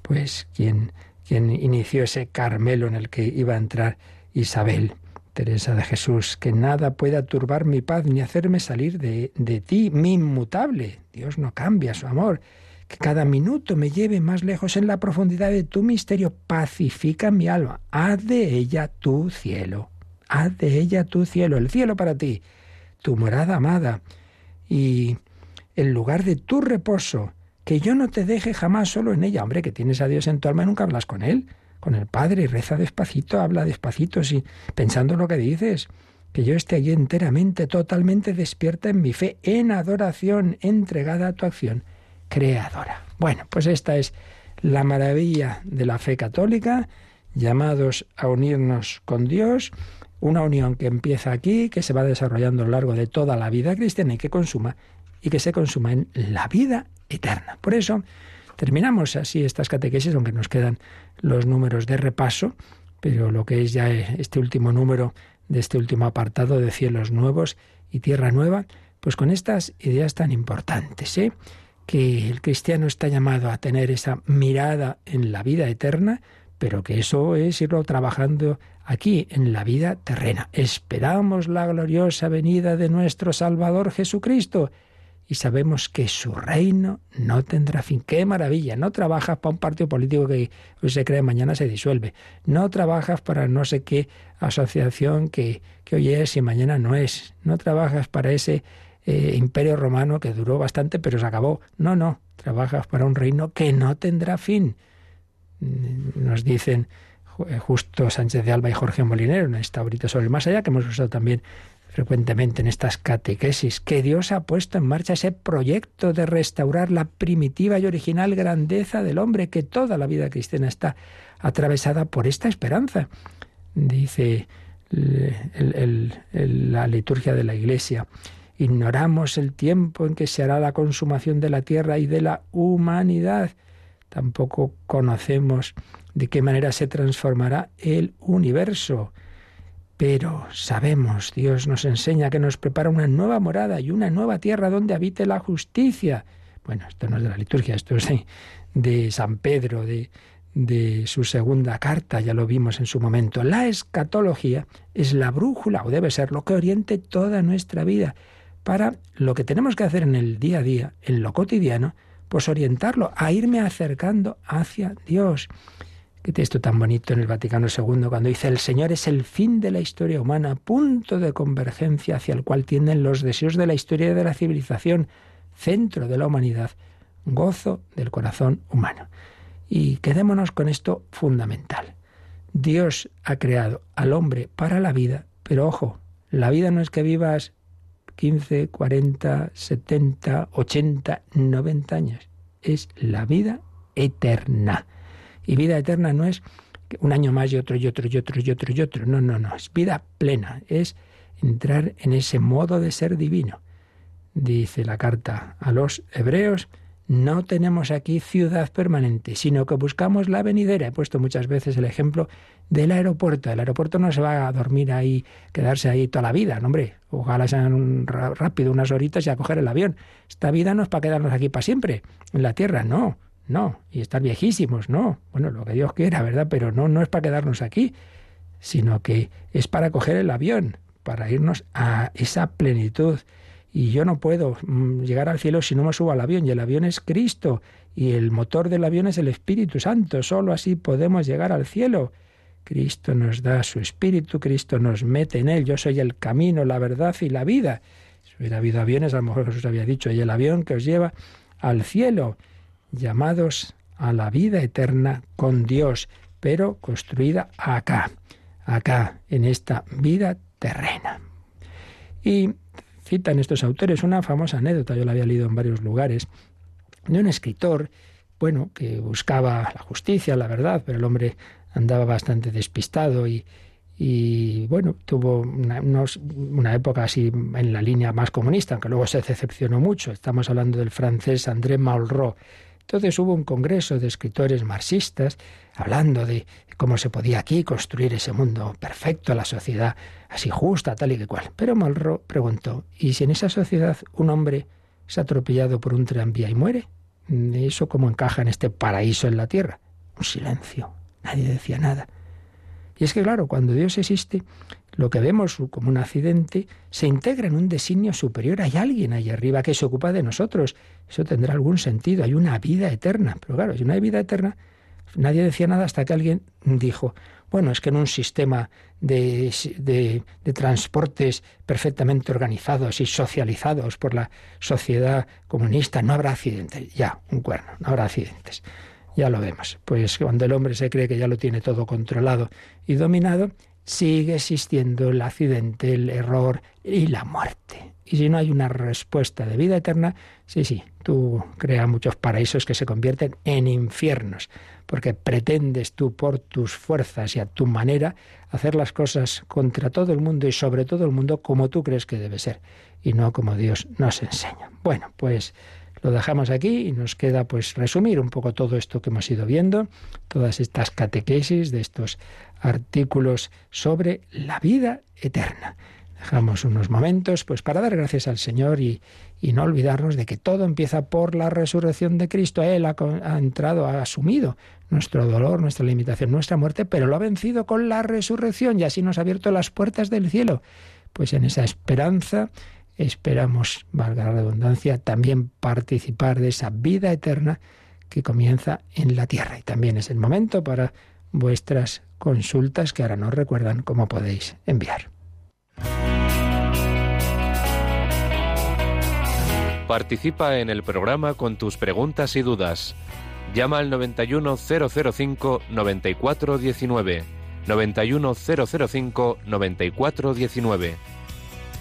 pues quien, quien inició ese Carmelo en el que iba a entrar Isabel. Teresa de Jesús, que nada pueda turbar mi paz ni hacerme salir de, de ti, mi inmutable. Dios no cambia su amor. Que cada minuto me lleve más lejos en la profundidad de tu misterio. Pacifica mi alma. Haz de ella tu cielo. haz de ella tu cielo, el cielo para ti, tu morada amada y el lugar de tu reposo, que yo no te deje jamás solo en ella. Hombre, que tienes a Dios en tu alma y nunca hablas con Él, con el Padre, y reza despacito, habla despacito, sí, pensando lo que dices. Que yo esté allí enteramente, totalmente despierta en mi fe, en adoración, entregada a tu acción creadora. Bueno, pues esta es la maravilla de la fe católica, llamados a unirnos con Dios, una unión que empieza aquí, que se va desarrollando a lo largo de toda la vida cristiana y que consuma y que se consuma en la vida Por eso terminamos así estas catequesis, aunque nos quedan los números de repaso, pero lo que es ya este último número de este último apartado de cielos nuevos y tierra nueva, pues con estas ideas tan importantes, ¿eh? que el cristiano está llamado a tener esa mirada en la vida eterna, pero que eso es irlo trabajando aquí en la vida terrena. Esperamos la gloriosa venida de nuestro Salvador Jesucristo y sabemos que su reino no tendrá fin. ¡Qué maravilla! No trabajas para un partido político que hoy se cree mañana se disuelve. No trabajas para no sé qué asociación que, que hoy es y mañana no es. No trabajas para ese eh, imperio romano que duró bastante pero se acabó. No, no. Trabajas para un reino que no tendrá fin. Mm, nos dicen eh, justo Sánchez de Alba y Jorge Molinero en esta ahorita sobre el más allá, que hemos usado también frecuentemente en estas catequesis, que Dios ha puesto en marcha ese proyecto de restaurar la primitiva y original grandeza del hombre, que toda la vida cristiana está atravesada por esta esperanza. Dice la liturgia de la Iglesia, ignoramos el tiempo en que se hará la consumación de la tierra y de la humanidad. Tampoco conocemos de qué manera se transformará el universo. Pero sabemos, Dios nos enseña que nos prepara una nueva morada y una nueva tierra donde habite la justicia. Bueno, esto no es de la liturgia, esto es de, San Pedro, de, de su segunda carta, ya lo vimos en su momento. La escatología es la brújula, o debe ser lo que oriente toda nuestra vida, para lo que tenemos que hacer en el día a día, en lo cotidiano, pues orientarlo, a irme acercando hacia Dios. Qué texto tan bonito en el Vaticano II cuando dice el Señor es el fin de la historia humana, punto de convergencia hacia el cual tienden los deseos de la historia y de la civilización, centro de la humanidad, gozo del corazón humano. Y quedémonos con esto fundamental. Dios ha creado al hombre para la vida, pero ojo, la vida no es que vivas 15, 40, 70, 80, 90 años, es la vida eterna. Y vida eterna no es un año más y otro y otro y otro y otro y otro. No, no, no. Es vida plena. Es entrar en ese modo de ser divino. Dice la carta a los hebreos, no tenemos aquí ciudad permanente, sino que buscamos la venidera. He puesto muchas veces el ejemplo del aeropuerto. El aeropuerto no se va a dormir ahí, quedarse ahí toda la vida, no, hombre. Ojalá sean rápido unas horitas y a coger el avión. Esta vida no es para quedarnos aquí para siempre, en la tierra, no. No, y estar viejísimos, no. Bueno, lo que Dios quiera, ¿verdad? Pero no, no es para quedarnos aquí, sino que es para coger el avión, para irnos a esa plenitud. Y yo no puedo mm, llegar al cielo si no me subo al avión, y el avión es Cristo, y el motor del avión es el Espíritu Santo. Solo así podemos llegar al cielo. Cristo nos da su Espíritu, Cristo nos mete en él. Yo soy el camino, la verdad y la vida. Si hubiera habido aviones, a lo mejor Jesús había dicho, y el avión que os lleva al cielo llamados a la vida eterna con Dios, pero construida acá, acá, en esta vida terrena. Y citan estos autores una famosa anécdota, yo la había leído en varios lugares, de un escritor, bueno, que buscaba la justicia, la verdad, pero el hombre andaba bastante despistado y, bueno, tuvo una, una, época así en la línea más comunista, aunque luego se decepcionó mucho. Estamos hablando del francés André Malraux, entonces hubo un congreso de escritores marxistas hablando de cómo se podía aquí construir ese mundo perfecto, la sociedad así justa, tal y que cual. Pero Malraux preguntó, ¿y si en esa sociedad un hombre es atropellado por un tranvía y muere? ¿Eso cómo encaja en este paraíso en la tierra? Un silencio. Nadie decía nada. Y es que, claro, cuando Dios existe, lo que vemos como un accidente se integra en un designio superior. Hay alguien ahí arriba que se ocupa de nosotros. Eso tendrá algún sentido. Hay una vida eterna. Pero claro, si no hay vida eterna, Nadie decía nada hasta que alguien dijo, bueno, es que en un sistema de, de, transportes perfectamente organizados y socializados por la sociedad comunista no habrá accidentes. Ya, un cuerno, no habrá accidentes. Ya lo vemos. Pues cuando el hombre se cree que ya lo tiene todo controlado y dominado, sigue existiendo el accidente, el error y la muerte. Y si no hay una respuesta de vida eterna, sí, sí, tú creas muchos paraísos que se convierten en infiernos, porque pretendes tú por tus fuerzas y a tu manera hacer las cosas contra todo el mundo y sobre todo el mundo como tú crees que debe ser y no como Dios nos enseña. Bueno, pues lo dejamos aquí y nos queda pues resumir un poco todo esto que hemos ido viendo, todas estas catequesis de estos artículos sobre la vida eterna. Dejamos unos momentos pues para dar gracias al Señor y, y no olvidarnos de que todo empieza por la resurrección de Cristo. Él ha, ha, entrado, ha asumido nuestro dolor, nuestra limitación, nuestra muerte, pero lo ha vencido con la resurrección y así nos ha abierto las puertas del cielo. Pues en esa esperanza esperamos, valga la redundancia, también participar de esa vida eterna que comienza en la tierra. Y también es el momento para vuestras consultas que ahora nos recuerdan cómo podéis enviar. Participa en el programa con tus preguntas y dudas. Llama al 91005 9419.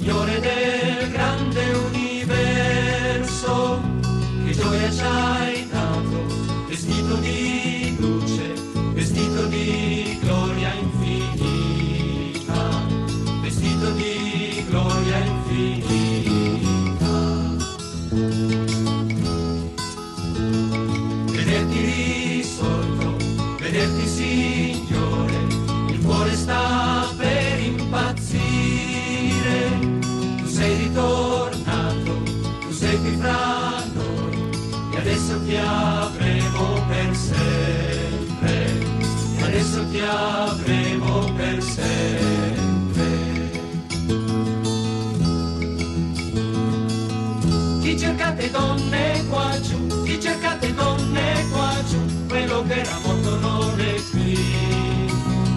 Signore del grande universo, che gioia ci hai dato, vestito di luce, vestito di gloria infinita, vestito di gloria infinita. Vederti risorto, vederti Signore, il cuore sta ti avremo per sempre. Chi cercate donne qua giù, chi cercate donne qua giù, quello che era morto non è qui.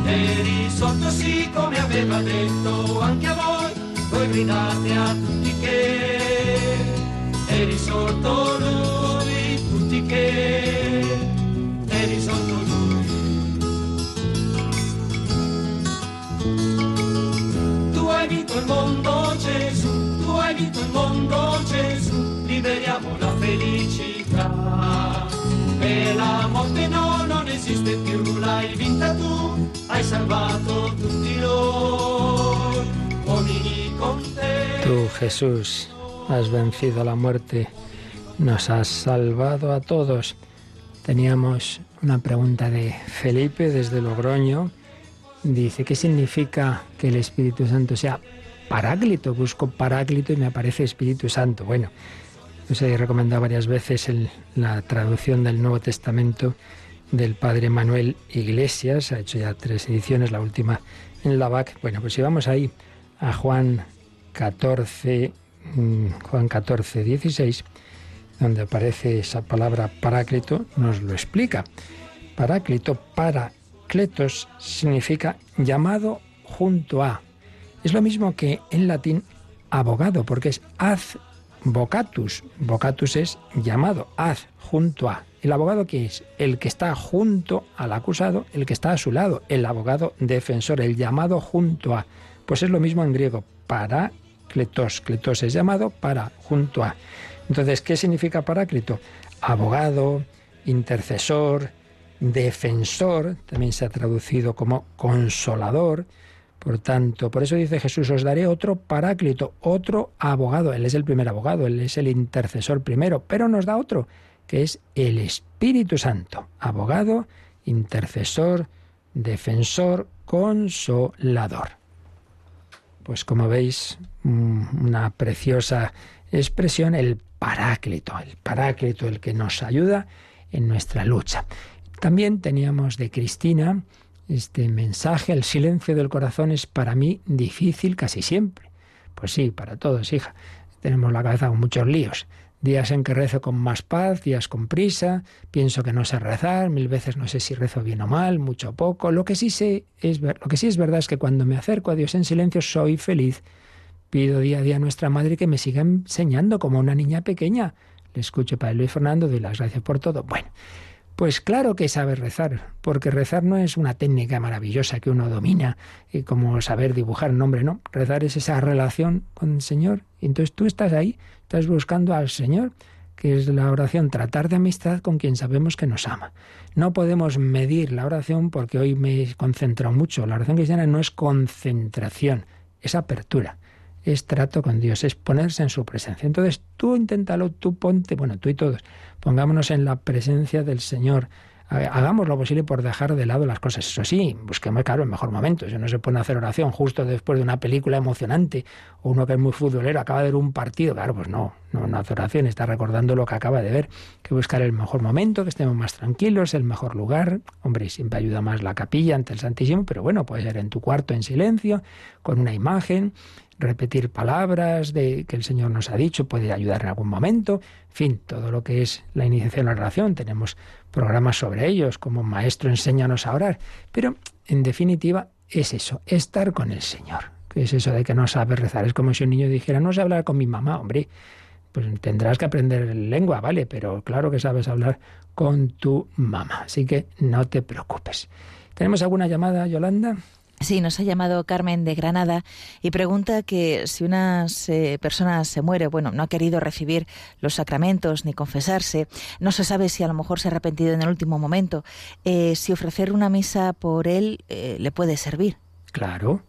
E risorto sì come aveva detto anche a voi, voi gridate a tutti che è risorto lui, tutti che vinto tu Jesús, has vencido la muerte, nos has salvado a todos. Teníamos una pregunta de Felipe desde Logroño. Dice, ¿qué significa que el Espíritu Santo sea paráclito? Busco paráclito y me aparece Espíritu Santo. Bueno, os he recomendado varias veces la traducción del Nuevo Testamento del padre Manuel Iglesias. Ha hecho ya tres ediciones, la última en la BAC. Bueno, pues si vamos ahí a Juan 14, mm, Juan 14, 16, donde aparece esa palabra paráclito, nos lo explica. Paráclito, paracletos, significa llamado junto a. Es lo mismo que en latín abogado, porque es ad vocatus. Vocatus es llamado, ad junto a. ¿El abogado qué es? El que está junto al acusado, el que está a su lado, el abogado defensor, el llamado junto a. Pues es lo mismo en griego, parácletos. Cletos es llamado para, junto a. Entonces, ¿qué significa paráclito? Abogado, intercesor, defensor, también se ha traducido como consolador. Por tanto, por eso dice Jesús, os daré otro paráclito, otro abogado. Él es el primer abogado, él es el intercesor primero, pero nos da otro, que es el Espíritu Santo, abogado, intercesor, defensor, consolador. Pues como veis, mm, una preciosa expresión, el paráclito, el paráclito, el que nos ayuda en nuestra lucha. También teníamos de Cristina este mensaje, el silencio del corazón es para mí difícil casi siempre. Pues sí, para todos, hija. Tenemos la cabeza con muchos líos. Días en que rezo con más paz, días con prisa, pienso que no sé rezar, mil veces no sé si rezo bien o mal, mucho o poco. Lo que sí sé es lo que sí es verdad es que cuando me acerco a Dios en silencio soy feliz. Pido día a día a nuestra madre que me siga enseñando como una niña pequeña. Le escucho para Luis Fernando, doy las gracias por todo. Bueno, pues claro que sabe rezar, porque rezar no es una técnica maravillosa que uno domina, y como saber dibujar un nombre, no. Rezar es esa relación con el Señor. Entonces tú estás ahí, estás buscando al Señor, que es la oración, tratar de amistad con quien sabemos que nos ama. No podemos medir la oración porque hoy me he concentrado mucho. La oración cristiana no es concentración, es apertura es trato con Dios, es ponerse en su presencia. Entonces tú inténtalo, tú ponte, bueno, tú y todos, pongámonos en la presencia del Señor. Hagamos lo posible por dejar de lado las cosas. Eso sí, busquemos, claro, el mejor momento. Si no se pone a hacer oración justo después de una película emocionante o uno que es muy futbolero acaba de ver un partido, claro, pues no, no, no hace oración, está recordando lo que acaba de ver. que buscar el mejor momento, que estemos más tranquilos, el mejor lugar. Hombre, siempre ayuda más la capilla ante el Santísimo, pero bueno, puede ser en tu cuarto en silencio, con una imagen repetir palabras de que el Señor nos ha dicho, puede ayudar en algún momento, en fin, todo lo que es la iniciación a la oración, tenemos programas sobre ellos, como maestro enséñanos a orar, pero en definitiva es eso, estar con el Señor, que es eso de que no sabe rezar, es como si un niño dijera, no sé hablar con mi mamá, hombre, pues tendrás que aprender lengua, vale, pero claro que sabes hablar con tu mamá, así que no te preocupes. ¿Tenemos alguna llamada, Yolanda? Sí, nos ha llamado Carmen de Granada y pregunta que si una persona se muere, bueno, no ha querido recibir los sacramentos ni confesarse, no se sabe si a lo mejor se ha arrepentido en el último momento, eh, si ofrecer una misa por él eh, le puede servir. Claro.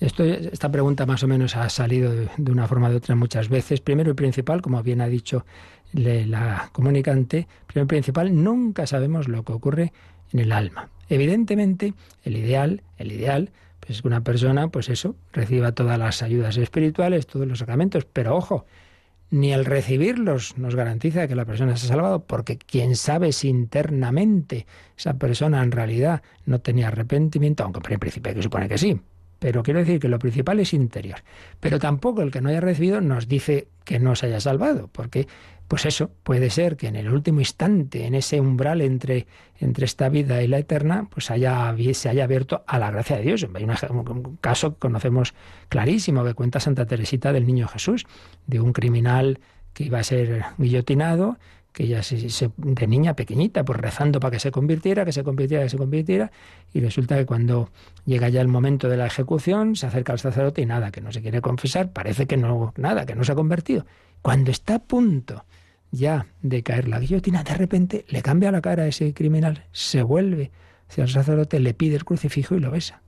Esta pregunta más o menos ha salido de, una forma de otra muchas veces. Primero y principal, como bien ha dicho la comunicante, primero y principal, nunca sabemos lo que ocurre en el alma. Evidentemente, el ideal, el ideal, pues es que una persona, pues eso, reciba todas las ayudas espirituales, todos los sacramentos, pero ojo, ni el recibirlos nos garantiza que la persona se ha salvado, porque quién sabe si internamente esa persona en realidad no tenía arrepentimiento, aunque en principio hay que supone que sí. Pero quiero decir que lo principal es interior. Pero tampoco el que no haya recibido nos dice que no se haya salvado, porque pues eso, puede ser que en el último instante, en ese umbral entre, entre esta vida y la eterna, pues haya, se haya abierto a la gracia de Dios. Hay un, caso que conocemos clarísimo que cuenta Santa Teresita del Niño Jesús, de un criminal que iba a ser guillotinado, que ella se, de niña pequeñita, pues rezando para que se convirtiera, que se convirtiera, que se convirtiera, y resulta que cuando llega ya el momento de la ejecución, se acerca al sacerdote y nada, que no se quiere confesar, parece que no, nada, que no se ha convertido. Cuando está a punto ya de caer la guillotina, de repente le cambia la cara a ese criminal, se vuelve hacia el sacerdote, le pide el crucifijo y lo besa.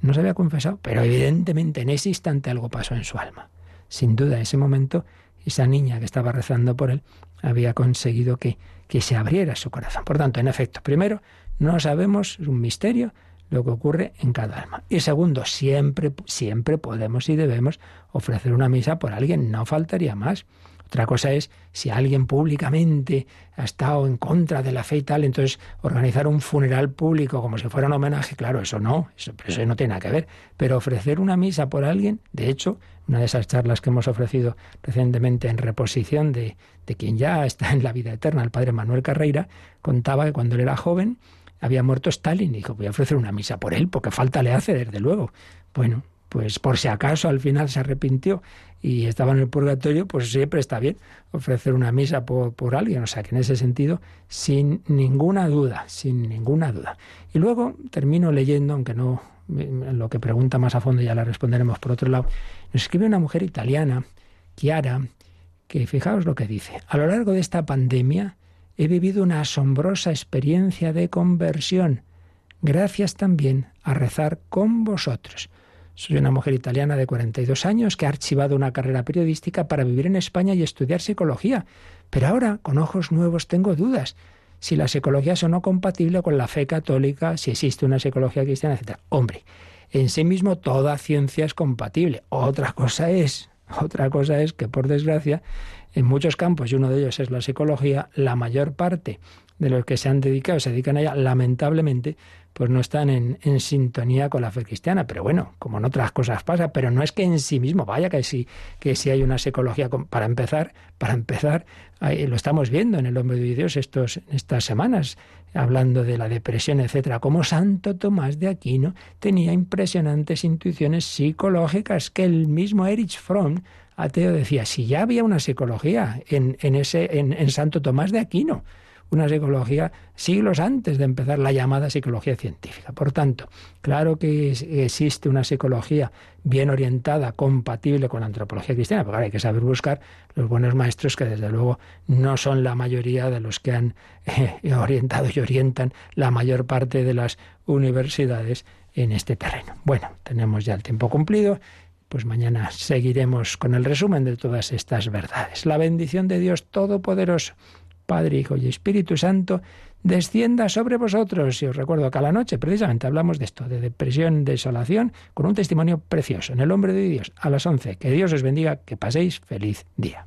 No se había confesado, pero evidentemente en ese instante algo pasó en su alma. Sin duda, en ese momento, esa niña que estaba rezando por él había conseguido que, que se abriera su corazón. Por tanto, en efecto, primero, no sabemos, es un misterio, lo que ocurre en cada alma. Y segundo, siempre, siempre podemos y debemos ofrecer una misa por alguien, no faltaría más. Otra cosa es si alguien públicamente ha estado en contra de la fe y tal, entonces organizar un funeral público como si fuera un homenaje, claro, eso no, eso, eso no tiene nada que ver. Pero ofrecer una misa por alguien, de hecho, una de esas charlas que hemos ofrecido recientemente en reposición de, de quien ya está en la vida eterna, el padre Manuel Carreira, contaba que cuando él era joven había muerto Stalin y dijo, voy a ofrecer una misa por él, porque falta le hace, desde luego. Bueno, pues por si acaso al final se arrepintió y estaba en el purgatorio, pues siempre está bien ofrecer una misa por, por, alguien. O sea que en ese sentido, sin ninguna duda, sin ninguna duda. Y luego termino leyendo, aunque no lo que pregunta más a fondo ya la responderemos por otro lado. Nos escribe una mujer italiana, Chiara, que fijaos lo que dice. A lo largo de esta pandemia he vivido una asombrosa experiencia de conversión, gracias también a rezar con vosotros. Soy una mujer italiana de 42 años que ha archivado una carrera periodística para vivir en España y estudiar psicología. Pero ahora, con ojos nuevos, tengo dudas. si la psicología es o no compatible con la fe católica, si existe una psicología cristiana, etc. Hombre, en sí mismo toda ciencia es compatible. Otra cosa es, otra cosa es que por desgracia, en muchos campos, y uno de ellos es la psicología, la mayor parte de los que se han dedicado, se dedican a ella, lamentablemente, pues no están en, sintonía con la fe cristiana. Pero bueno, como en otras cosas pasa, pero no es que en sí mismo, vaya que sí, que sí hay una psicología, para empezar, para empezar, lo estamos viendo en el hombre de Dios estos, estas semanas, hablando de la depresión, etcétera, como Santo Tomás de Aquino tenía impresionantes intuiciones psicológicas que el mismo Erich Fromm ateo decía, si ya había una psicología en, en ese, en Santo Tomás de Aquino, una psicología siglos antes de empezar la llamada psicología científica. Por tanto, claro que existe una psicología bien orientada, compatible con la antropología cristiana, pero hay que saber buscar los buenos maestros que desde luego no son la mayoría de los que han eh, orientado y orientan la mayor parte de las universidades en este terreno. Bueno, tenemos ya el tiempo cumplido pues mañana seguiremos con el resumen de todas estas verdades. La bendición de Dios Todopoderoso, Padre, Hijo y Espíritu Santo, descienda sobre vosotros. Y os recuerdo que a la noche precisamente hablamos de esto, de depresión, desolación, con un testimonio precioso en el nombre de Dios a las 11. Que Dios os bendiga, que paséis feliz día.